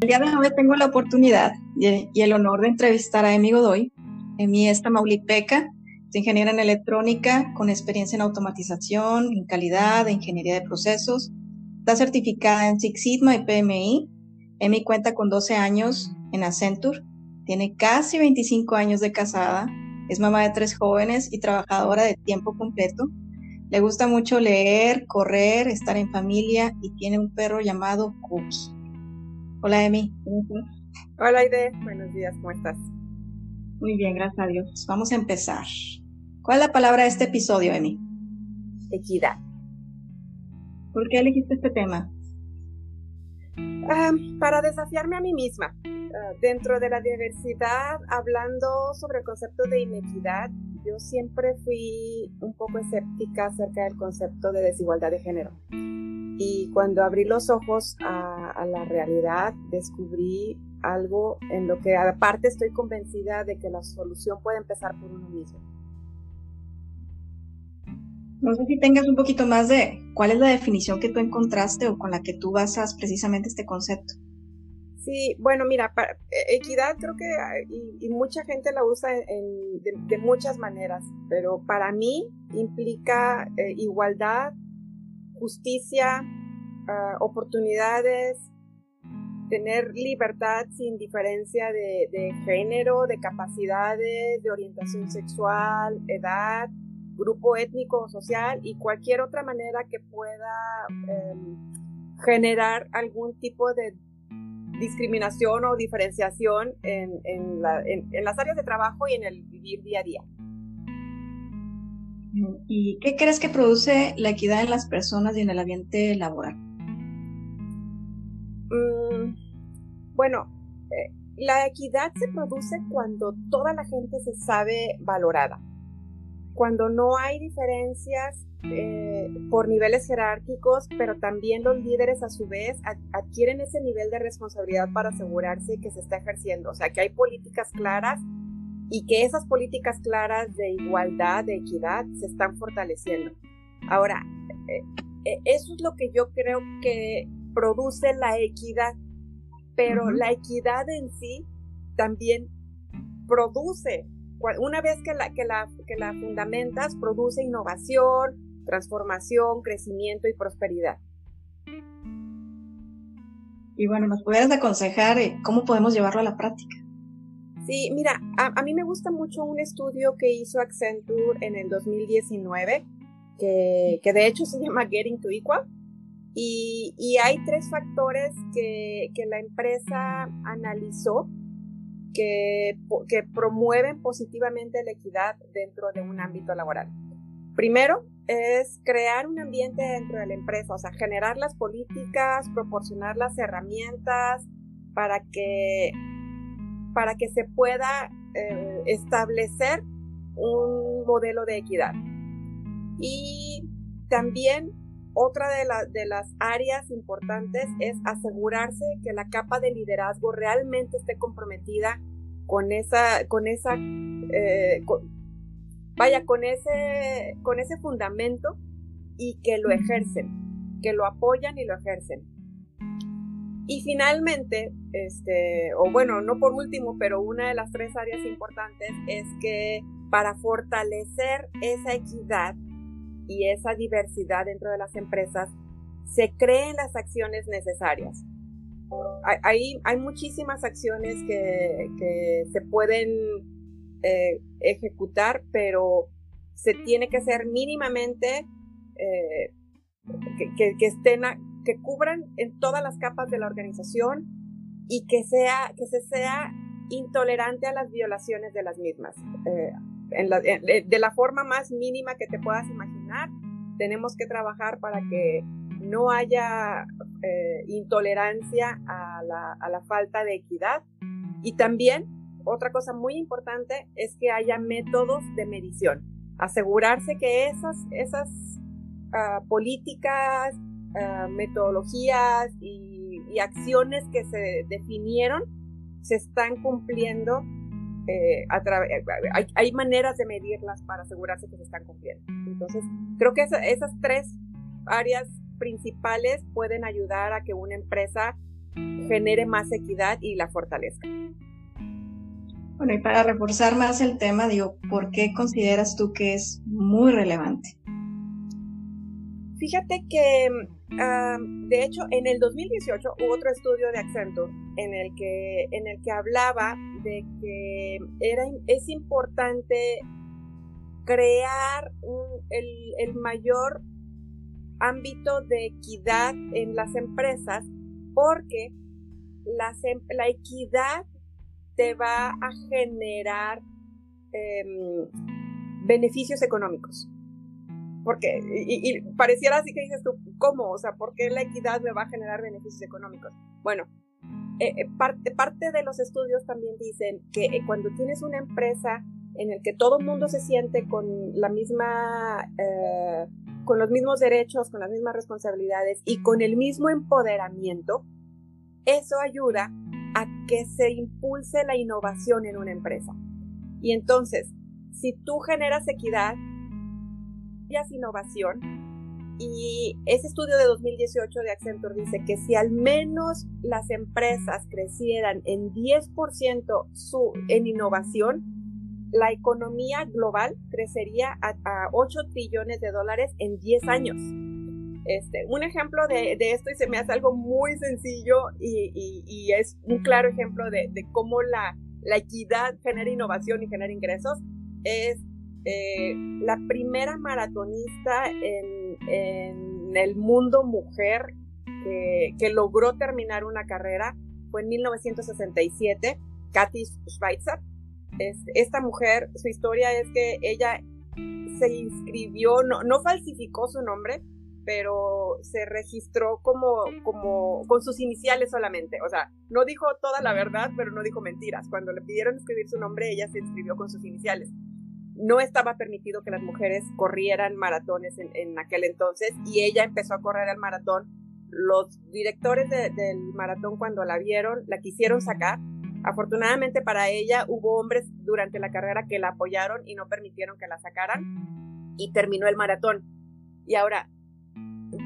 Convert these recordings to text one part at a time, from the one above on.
El día de hoy tengo la oportunidad y el honor de entrevistar a Emi Godoy. Emi es tamaulipeca, es ingeniera en electrónica con experiencia en automatización, en calidad, en ingeniería de procesos. Está certificada en Six Sigma y PMI. Emi cuenta con 12 años en Accenture, tiene casi 25 años de casada, es mamá de tres jóvenes y trabajadora de tiempo completo. Le gusta mucho leer, correr, estar en familia y tiene un perro llamado Cookie. Hola, Emi. Hola, Aide. Buenos días, ¿cómo estás? Muy bien, gracias a Dios. Vamos a empezar. ¿Cuál es la palabra de este episodio, Emi? Equidad. ¿Por qué elegiste este tema? Ah, para desafiarme a mí misma. Ah, dentro de la diversidad, hablando sobre el concepto de inequidad, yo siempre fui un poco escéptica acerca del concepto de desigualdad de género. Y cuando abrí los ojos a, la realidad, descubrí algo en lo que aparte estoy convencida de que la solución puede empezar por uno mismo. No sé si tengas un poquito más de cuál es la definición que tú encontraste o con la que tú basas precisamente este concepto. Sí, bueno, mira, e, equidad creo que y, mucha gente la usa de, muchas maneras, pero para mí implica eh, igualdad, justicia, ah, oportunidades, tener libertad sin diferencia de, género, de capacidades, de orientación sexual, edad, grupo étnico o social y cualquier otra manera que pueda em, generar algún tipo de discriminación o diferenciación en, en, las áreas de trabajo y en el vivir día a día. ¿Y qué crees que produce la equidad en las personas y en el ambiente laboral? Mm, bueno, eh, la equidad se produce cuando toda la gente se sabe valorada, cuando no hay diferencias eh, por niveles jerárquicos, pero también los líderes a su vez adquieren ese nivel de responsabilidad para asegurarse que se está ejerciendo, o sea, que hay políticas claras y que esas políticas claras de igualdad, de equidad, se están fortaleciendo. Ahora, eh, eso es lo que yo creo que produce la equidad, pero la equidad en sí también produce, una vez que la, que la, que la fundamentas, produce innovación, transformación, crecimiento y prosperidad. Y bueno, ¿nos pudieras aconsejar eh, cómo podemos llevarlo a la práctica? Sí, mira, a, mí me gusta mucho un estudio que hizo Accenture en el 2019, que, de hecho se llama Getting to Equal. Y, hay tres factores que, la empresa analizó que, que promueven positivamente la equidad dentro de un ámbito laboral. Primero es crear un ambiente dentro de la empresa, o sea, generar las políticas, proporcionar las herramientas para que para que se pueda eh, establecer un modelo de equidad. Y también otra de, las áreas importantes es asegurarse que la capa de liderazgo realmente esté comprometida con esa, con esa, eh, vaya, con ese, con ese fundamento y que lo ejercen, que lo apoyan y lo ejercen. Y finalmente, este, o bueno, no por último, pero una de las tres áreas importantes es que para fortalecer esa equidad y esa diversidad dentro de las empresas, se creen las acciones necesarias. Hay, hay muchísimas acciones que, se pueden eh, ejecutar, pero se tiene que ser mínimamente eh, que, que, estén que cubran en todas las capas de la organización y que, sea, que se sea intolerante a las violaciones de las mismas. Eh, de la forma más mínima que te puedas imaginar, tenemos que trabajar para que no haya eh, intolerancia a la, falta de equidad. Y también, otra cosa muy importante es que haya métodos de medición. Asegurarse que esas, uh, políticas, uh, metodologías y, acciones que se definieron se están cumpliendo. Eh, a hay, maneras de medirlas para asegurarse que se están cumpliendo. Entonces, creo que esa, esas tres áreas principales pueden ayudar a que una empresa genere más equidad y la fortalezca. Bueno, y para reforzar más el tema, digo, ¿por qué consideras tú que es muy relevante? Fíjate que, de hecho, en el 2018 hubo otro estudio de Accenture en el que, en el que hablaba de que era, es importante crear el, el mayor ámbito de equidad en las empresas porque em, la equidad te va a generar em, beneficios económicos. Porque, y, pareciera así que dices tú, ¿cómo? O sea, ¿por qué la equidad me va a generar beneficios económicos? Bueno, eh, eh, parte, parte de los estudios también dicen que eh, cuando tienes una empresa en el que todo el mundo se siente con la misma, con los mismos derechos, con las mismas responsabilidades y con el mismo empoderamiento, eso ayuda a que se impulse la innovación en una empresa. Y entonces, si tú generas equidad, y innovación, y ese estudio de 2018 de Accenture dice que si al menos las empresas crecieran en 10% su, en innovación, la economía global crecería a, 8 trillones de dólares en 10 años. Este, un ejemplo de, esto, y se me hace algo muy sencillo y, es un claro ejemplo de, cómo la, equidad genera innovación y genera ingresos, es eh, la primera maratonista en, el mundo mujer que, logró terminar una carrera fue en 1967, Katy Schweitzer. esta mujer, su historia es que ella se inscribió, no, falsificó su nombre, pero se registró como, como con sus iniciales solamente. O sea, no dijo toda la verdad, pero no dijo mentiras. Cuando le pidieron escribir su nombre, ella se inscribió con sus iniciales. No estaba permitido que las mujeres corrieran maratones en, aquel entonces y ella empezó a correr el maratón. Los directores del maratón cuando la vieron, la quisieron sacar. Afortunadamente para ella hubo hombres durante la carrera que la apoyaron y no permitieron que la sacaran y terminó el maratón. Y ahora,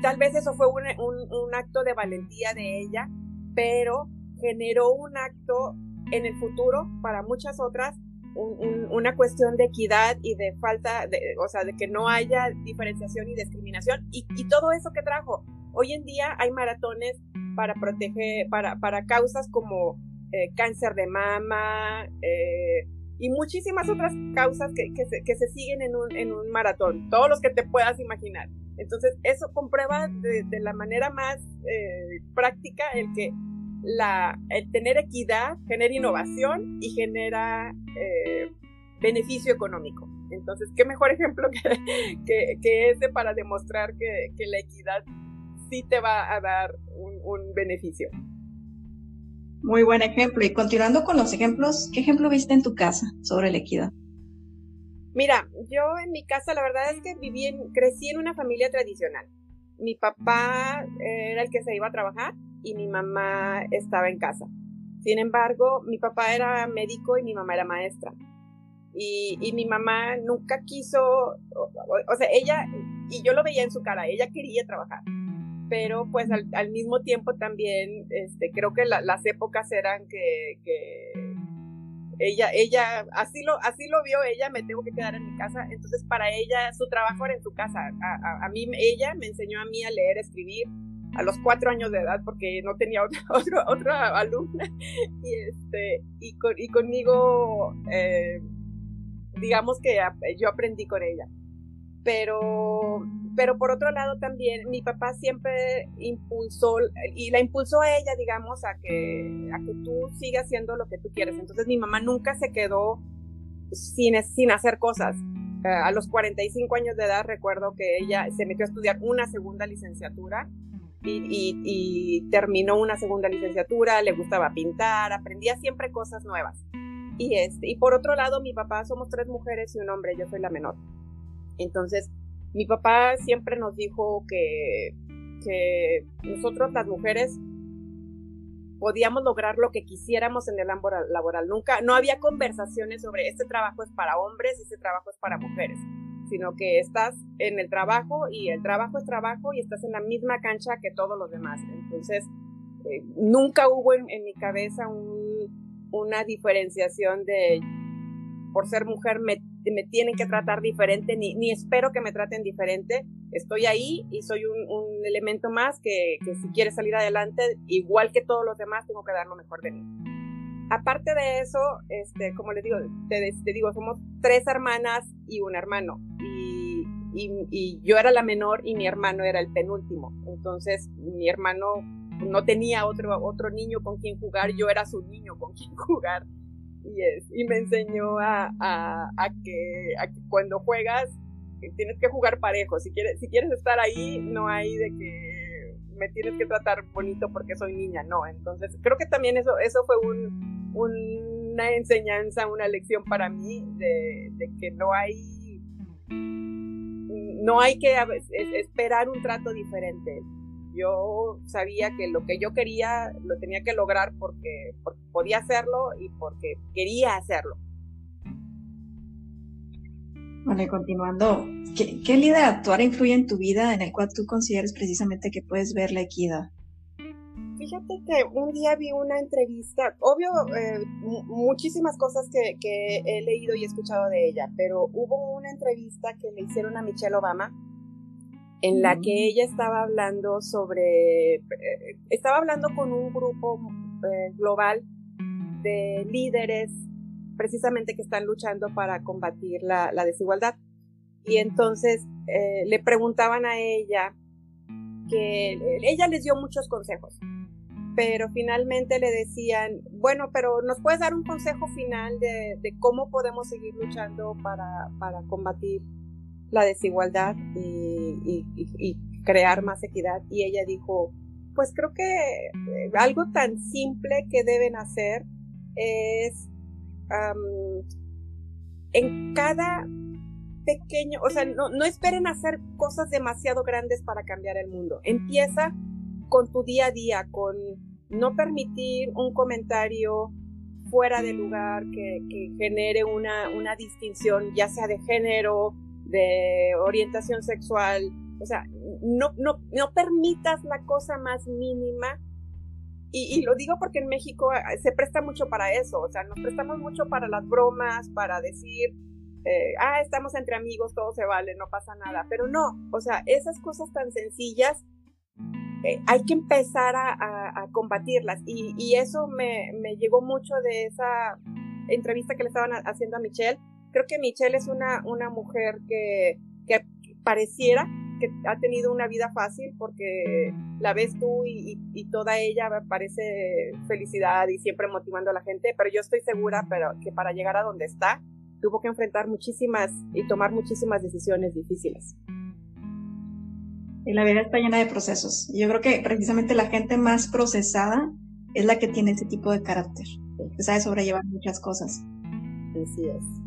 Tal vez eso fue un, acto de valentía de ella, pero generó un acto en el futuro para muchas otras, una cuestión de equidad y de falta, de, o sea, de que no haya diferenciación y discriminación y, todo eso que trajo. Hoy en día hay maratones para proteger, para, para causas como eh, cáncer de mama eh, y muchísimas otras causas que, que, se, siguen en un, en un maratón, todos los que te puedas imaginar. Entonces, eso comprueba de, la manera más eh, práctica el que la, el tener equidad genera innovación y genera eh, beneficio económico. Entonces, qué mejor ejemplo que, que, ese para demostrar que, la equidad sí te va a dar un, un beneficio. Muy buen ejemplo. Y continuando con los ejemplos, ¿qué ejemplo viste en tu casa sobre la equidad? Mira, yo en mi casa la verdad es que viví en, crecí en una familia tradicional. Mi papá era el que se iba a trabajar y mi mamá estaba en casa. Sin embargo, mi papá era médico y mi mamá era maestra. Y, y mi mamá nunca quiso, o, sea, ella, y yo lo veía en su cara, ella quería trabajar. Pero pues al, al mismo tiempo también, este, creo que las épocas eran que, que ella, ella, así lo, así lo vio ella, me tengo que quedar en mi casa. Entonces, para ella, su trabajo era en su casa. A, mí, ella me enseñó a mí a leer, escribir a los cuatro años de edad porque no tenía otra, otra, otra alumna. Y, este, y, y conmigo, eh, digamos que yo aprendí con ella. Pero pero por otro lado también mi papá siempre impulsó y la impulsó a ella, digamos, a que, a que tú sigas haciendo lo que tú quieres. Entonces mi mamá nunca se quedó sin, sin hacer cosas. Eh, a los 45 años de edad recuerdo que ella se metió a estudiar una segunda licenciatura y, terminó una segunda licenciatura, le gustaba pintar, aprendía siempre cosas nuevas. Y, este, y por otro lado, mi papá somos tres mujeres y un hombre, yo soy la menor. Entonces, mi papá siempre nos dijo que, que nosotros las mujeres podíamos lograr lo que quisiéramos en el ámbito laboral. Nunca, no había conversaciones sobre este trabajo es para hombres, este trabajo es para mujeres, sino que estás en el trabajo y el trabajo es trabajo y estás en la misma cancha que todos los demás. Entonces, eh, nunca hubo en, mi cabeza una diferenciación de por ser mujer me, me tienen que tratar diferente, ni, ni, espero que me traten diferente. Estoy ahí y soy un, un elemento más que, que, si quiere salir adelante, igual que todos los demás, tengo que dar lo mejor de mí. Aparte de eso, este, como les digo, te, te digo, somos tres hermanas y un hermano. Y, yo era la menor y mi hermano era el penúltimo. Entonces, mi hermano no tenía otro, otro niño con quien jugar, yo era su niño con quien jugar. Y, es, y me enseñó a, a, a, que, a, que, cuando juegas tienes que jugar parejo. Si quieres, si quieres estar ahí, no hay de que me tienes que tratar bonito porque soy niña, no. Entonces, creo que también eso, eso fue un, una enseñanza, una lección para mí de, que no hay, no hay que esperar un trato diferente yo sabía que lo que yo quería lo tenía que lograr porque, podía hacerlo y porque quería hacerlo. Bueno, y continuando, ¿qué, ¿qué de actuar influye en tu vida en el cual tú consideres precisamente que puedes ver la equidad? Fíjate que un día vi una entrevista, obvio, eh, muchísimas cosas que, que, he leído y escuchado de ella, pero hubo una entrevista que le hicieron a Michelle Obama en la que ella estaba hablando sobre, eh, estaba hablando con un grupo eh, global de líderes precisamente que están luchando para combatir la, desigualdad. Y entonces eh, le preguntaban a ella que ella les dio muchos consejos, pero finalmente le decían, bueno, pero nos puedes dar un consejo final de, cómo podemos seguir luchando para, para combatir la desigualdad y, crear más equidad. Y ella dijo, pues creo que eh, algo tan simple que deben hacer es en cada pequeño, o sea, no, no esperen hacer cosas demasiado grandes para cambiar el mundo. Empieza con tu día a día, con no permitir un comentario fuera de lugar que, genere una, una distinción, ya sea de género, de orientación sexual, o sea, no, no, no permitas la cosa más mínima. Y, lo digo porque en México eh, se presta mucho para eso, o sea, nos prestamos mucho para las bromas, para decir, eh, ah, estamos entre amigos, todo se vale, no pasa nada, pero no, o sea, esas cosas tan sencillas eh, hay que empezar a, combatirlas y, eso me, llegó mucho de esa entrevista que le estaban haciendo a Michelle, Creo que Michelle es una, mujer que, que pareciera que ha tenido una vida fácil porque la ves tú y, y, toda ella parece felicidad y siempre motivando a la gente, pero yo estoy segura pero que para llegar a donde está tuvo que enfrentar muchísimas y tomar muchísimas decisiones difíciles. Y la vida está llena de procesos. Yo creo que precisamente la gente más procesada es la que tiene ese tipo de carácter, que sabe sobrellevar muchas cosas. Así es.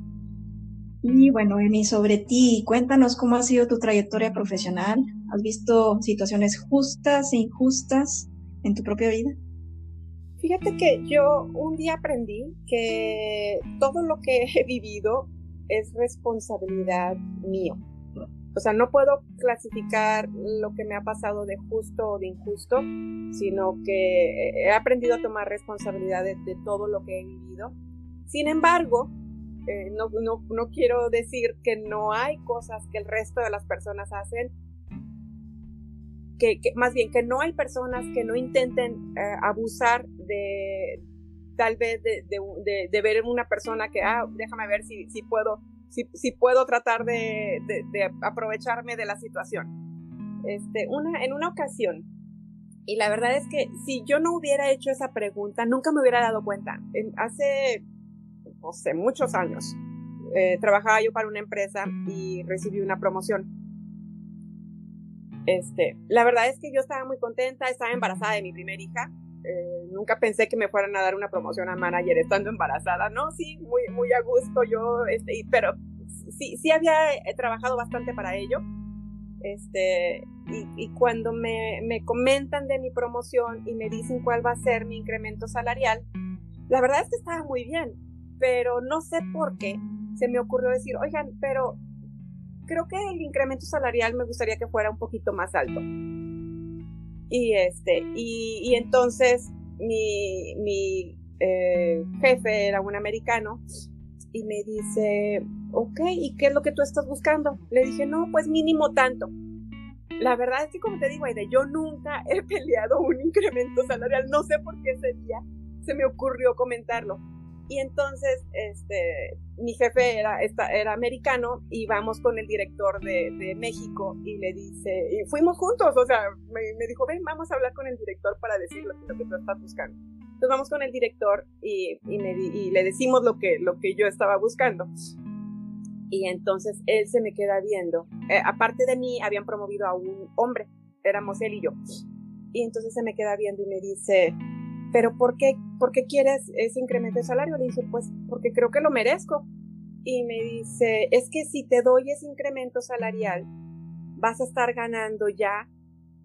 Y bueno, Emi, sobre ti, cuéntanos cómo ha sido tu trayectoria profesional. ¿Has visto situaciones justas e injustas en tu propia vida? Fíjate que yo un día aprendí que todo lo que he vivido es responsabilidad mío. O sea, no puedo clasificar lo que me ha pasado de justo o de injusto, sino que he aprendido a tomar responsabilidad de, todo lo que he vivido. Sin embargo, eh, no, no, no, quiero decir que no hay cosas que el resto de las personas hacen, que, más bien que no hay personas que no intenten eh, abusar de tal vez de, de, de, ver una persona que, ah, déjame ver si, si puedo, si, puedo tratar de, aprovecharme de la situación. Este, una, en una ocasión, y la verdad es que si yo no hubiera hecho esa pregunta, nunca me hubiera dado cuenta. hace no sé, muchos años. Eh, trabajaba yo para una empresa y recibí una promoción. Este, la verdad es que yo estaba muy contenta, estaba embarazada de mi primera hija. Eh, nunca pensé que me fueran a dar una promoción a manager estando embarazada, ¿no? Sí, muy, muy a gusto yo, este, pero sí, sí había eh, trabajado bastante para ello. Este, y, y cuando me, me comentan de mi promoción y me dicen cuál va a ser mi incremento salarial, la verdad es que estaba muy bien pero no sé por qué se me ocurrió decir, oigan, pero creo que el incremento salarial me gustaría que fuera un poquito más alto. Y este, y, entonces mi, mi eh, jefe era un americano y me dice, ok, ¿y qué es lo que tú estás buscando? Le dije, no, pues mínimo tanto. La verdad es que, como te digo, yo nunca he peleado un incremento salarial. No sé por qué ese día se me ocurrió comentarlo. Y entonces, este, mi jefe era, era americano y vamos con el director de, de, México y le dice, y fuimos juntos, o sea, me, dijo, ven, vamos a hablar con el director para decirle lo que tú estás buscando. Entonces vamos con el director y, y le decimos lo que, lo que yo estaba buscando. Y entonces él se me queda viendo. Eh, aparte de mí, habían promovido a un hombre, éramos él y yo. Y entonces se me queda viendo y me dice, pero ¿por qué, por qué quieres ese incremento de salario? Le dije, pues porque creo que lo merezco. Y me dice, es que si te doy ese incremento salarial, vas a estar ganando ya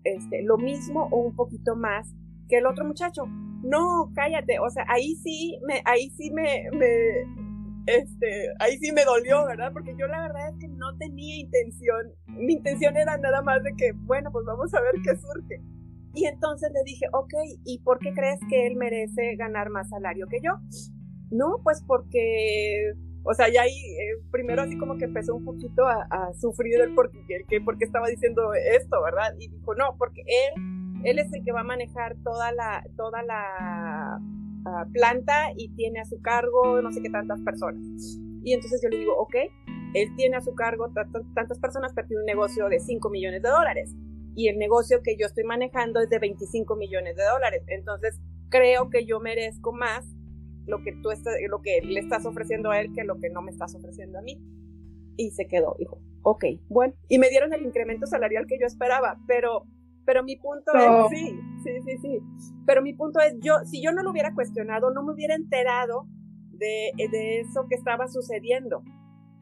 este, lo mismo o un poquito más que el otro muchacho. No, cállate, o sea, ahí sí me, ahí sí me, este, ahí sí me dolió, ¿verdad? Porque yo la verdad es que no tenía intención, mi intención era nada más de que, bueno, pues vamos a ver qué surge. Y entonces le dije, ok, ¿y por qué crees que él merece ganar más salario que yo? No, pues porque, o sea, ya ahí eh, primero así como que empezó un poquito a, sufrir el porque, el porque estaba diciendo esto, ¿verdad? Y dijo, no, porque él, él es el que va a manejar toda la, toda la ah, planta y tiene a su cargo no sé qué tantas personas. Y entonces yo le digo, ok, él tiene a su cargo tantas personas, pero tiene un negocio de 5 millones de dólares y el negocio que yo estoy manejando es de 25 millones de dólares. Entonces, creo que yo merezco más lo que tú estás, lo que le estás ofreciendo a él que lo que no me estás ofreciendo a mí. Y se quedó, dijo, ok, bueno. Y me dieron el incremento salarial que yo esperaba, pero, pero mi punto es, sí, sí, sí, sí. Pero mi punto es, yo, si yo no lo hubiera cuestionado, no me hubiera enterado de, de eso que estaba sucediendo.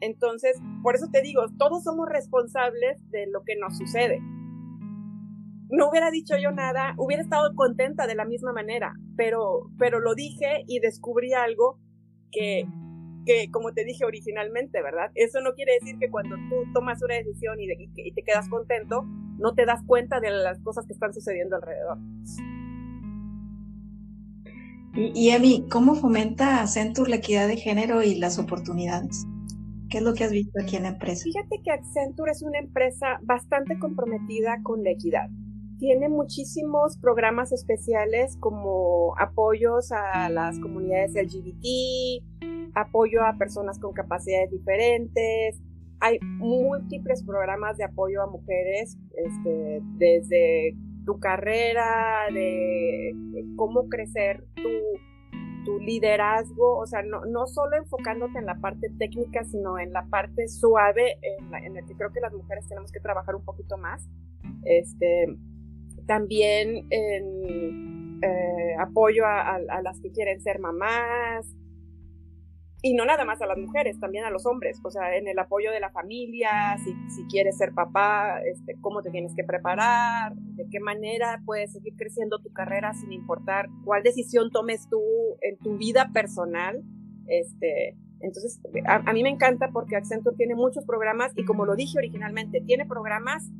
Entonces, por eso te digo, todos somos responsables de lo que nos sucede no hubiera dicho yo nada, hubiera estado contenta de la misma manera, pero, pero lo dije y descubrí algo que, que, como te dije originalmente, ¿verdad? Eso no quiere decir que cuando tú tomas una decisión y, y, te quedas contento, no te das cuenta de las cosas que están sucediendo alrededor. Y, y Emi, ¿cómo fomenta Accenture la equidad de género y las oportunidades? ¿Qué es lo que has visto aquí en la empresa? Fíjate que Accenture es una empresa bastante comprometida con la equidad tiene muchísimos programas especiales como apoyos a las comunidades LGBT, apoyo a personas con capacidades diferentes. Hay múltiples programas de apoyo a mujeres, este, desde tu carrera, de cómo crecer tu, liderazgo, o sea, no, no, solo enfocándote en la parte técnica, sino en la parte suave, en la, en la que creo que las mujeres tenemos que trabajar un poquito más. Este, también en eh, apoyo a, las que quieren ser mamás, y no nada más a las mujeres, también a los hombres, o sea, en el apoyo de la familia, si, si, quieres ser papá, este, cómo te tienes que preparar, de qué manera puedes seguir creciendo tu carrera sin importar cuál decisión tomes tú en tu vida personal. Este, entonces, a, a mí me encanta porque Accenture tiene muchos programas y como lo dije originalmente, tiene programas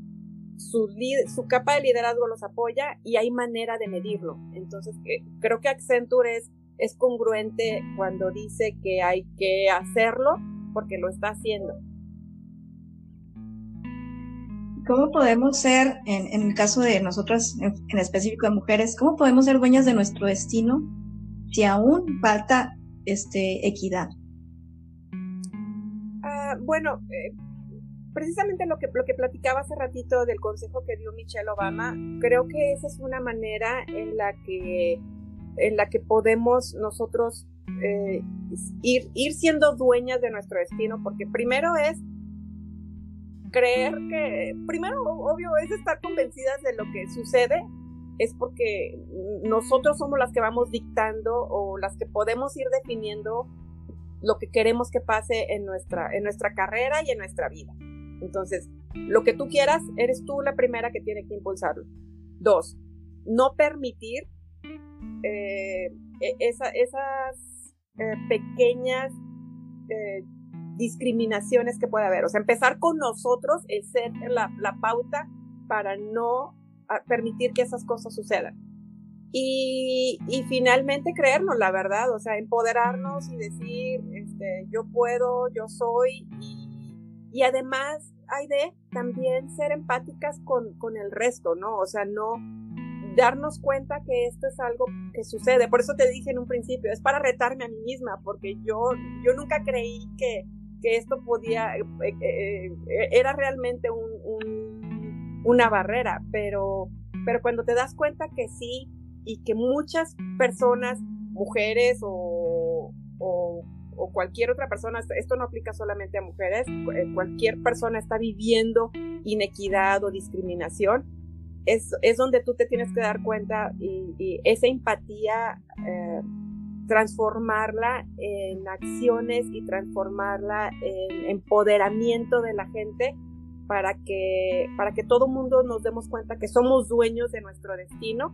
su, su capa de liderazgo los apoya y hay manera de medirlo. Entonces, eh, creo que Accenture es, es congruente cuando dice que hay que hacerlo porque lo está haciendo. ¿Cómo podemos ser, en, en el caso de nosotras, en, específico de mujeres, cómo podemos ser dueñas de nuestro destino si aún falta este, equidad? Ah, bueno, eh, precisamente lo que, lo que platicaba hace ratito del consejo que dio Michelle Obama, creo que esa es una manera en la que, en la que podemos nosotros eh, ir, ir siendo dueñas de nuestro destino, porque primero es creer que, primero, obvio, es estar convencidas de lo que sucede, es porque nosotros somos las que vamos dictando o las que podemos ir definiendo lo que queremos que pase en nuestra, en nuestra carrera y en nuestra vida. Entonces, lo que tú quieras, eres tú la primera que tiene que impulsarlo. Dos, no permitir eh, e-, esas eh, pequeñas eh, discriminaciones que puede haber. O sea, empezar con nosotros es ser la, pauta para no permitir que esas cosas sucedan. Y, y, finalmente creernos la verdad, o sea, empoderarnos y decir, este, yo puedo, yo soy, y, además hay de también ser empáticas con, con el resto, ¿no? O sea, no darnos cuenta que esto es algo que sucede. Por eso te dije en un principio, es para retarme a mí misma, porque yo, yo nunca creí que, que esto podía, eh, eh, eh, era realmente un, un, una barrera, pero, pero cuando te das cuenta que sí, y que muchas personas, mujeres o, cualquier otra persona, esto no aplica solamente a mujeres, eh, cualquier persona está viviendo inequidad o discriminación, es, es donde tú te tienes que dar cuenta y, esa empatía, eh, transformarla en acciones y transformarla en empoderamiento de la gente para que, para que todo mundo nos demos cuenta que somos dueños de nuestro destino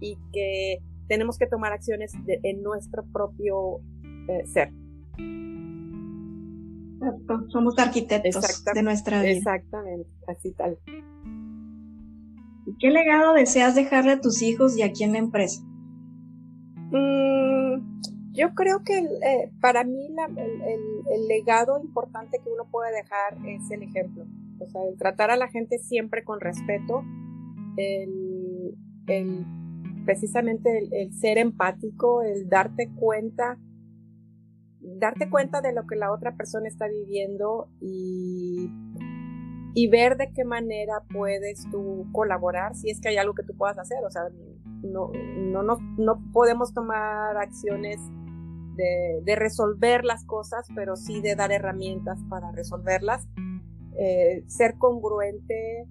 y que tenemos que tomar acciones en nuestro propio eh, ser. Somos arquitectos de nuestra vida. Exactamente, así tal. ¿Y qué legado deseas dejarle a tus hijos y aquí en la empresa? Mm, yo creo que eh, para mí el, legado importante que uno puede dejar es el ejemplo. O sea, el tratar a la gente siempre con respeto, el, el precisamente el, ser empático, el darte cuenta, darte cuenta de lo que la otra persona está viviendo y, y ver de qué manera puedes tú colaborar si es que hay algo que tú puedas hacer. O sea, no, no, no, no podemos tomar acciones de, de, resolver las cosas, pero sí de dar herramientas para resolverlas. Eh, ser congruente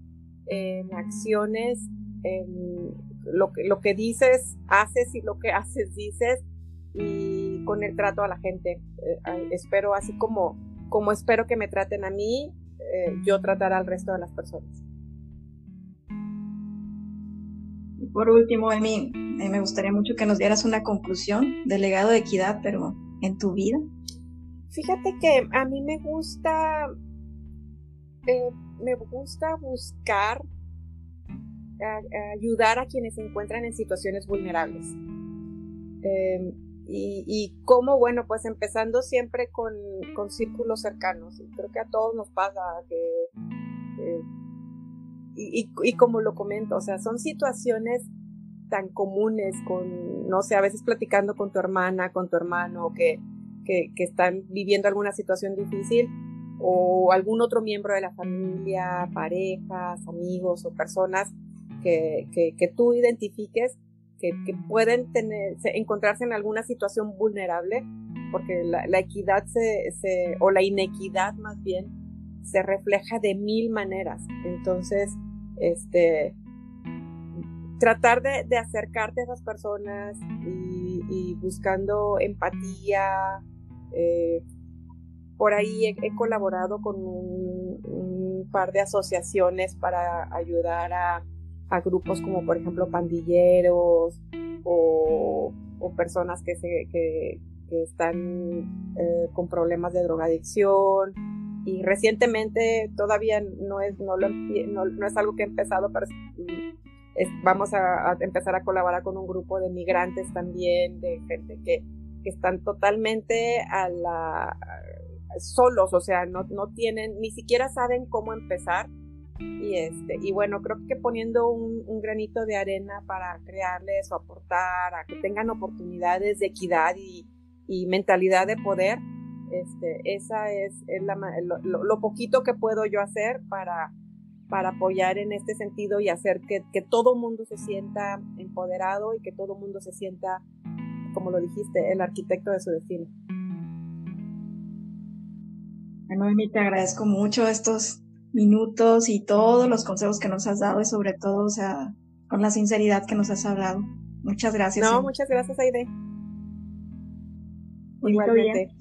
en acciones, en lo que, lo que dices, haces y lo que haces, dices, y con el trato a la gente. Eh, espero, así como, como espero que me traten a mí, eh, yo tratar al resto de las personas. Y por último, Emi, eh, me gustaría mucho que nos dieras una conclusión del legado de equidad, pero en tu vida. Fíjate que a mí me gusta, me gusta buscar ayudar a quienes se encuentran en situaciones vulnerables. Y, y cómo, bueno, pues empezando siempre con, círculos cercanos. Creo que a todos nos pasa que, eh, y, y, como lo comento, o sea, son situaciones tan comunes con, no sé, a veces platicando con tu hermana, con tu hermano, que, que, que están viviendo alguna situación difícil, o algún otro miembro de la familia, parejas, amigos o personas que, tú identifiques que, pueden tener, encontrarse en alguna situación vulnerable, porque la, equidad se, o la inequidad más bien, se refleja de mil maneras. Entonces, este, tratar de, acercarte a esas personas y, buscando empatía. Eh, por ahí he, colaborado con un, par de asociaciones para ayudar a, a grupos como por ejemplo pandilleros o, personas que, se, que, están eh, con problemas de drogadicción. Y recientemente todavía no es, no, no, es algo que he empezado, pero vamos a, empezar a colaborar con un grupo de migrantes también, de gente que, que están totalmente a la, solos, o sea, no, no tienen, ni siquiera saben cómo empezar y, este, y bueno, creo que poniendo un, granito de arena para crearles o aportar a que tengan oportunidades de equidad y, mentalidad de poder, este, esa es, lo, poquito que puedo yo hacer para, para apoyar en este sentido y hacer que, que todo mundo se sienta empoderado y que todo mundo se sienta, como lo dijiste, el arquitecto de su destino. Bueno, te agradezco mucho estos minutos y todos los consejos que nos has dado y sobre todo, o sea, con la sinceridad que nos has hablado. Muchas gracias. No, muchas gracias, Aide. Igualmente.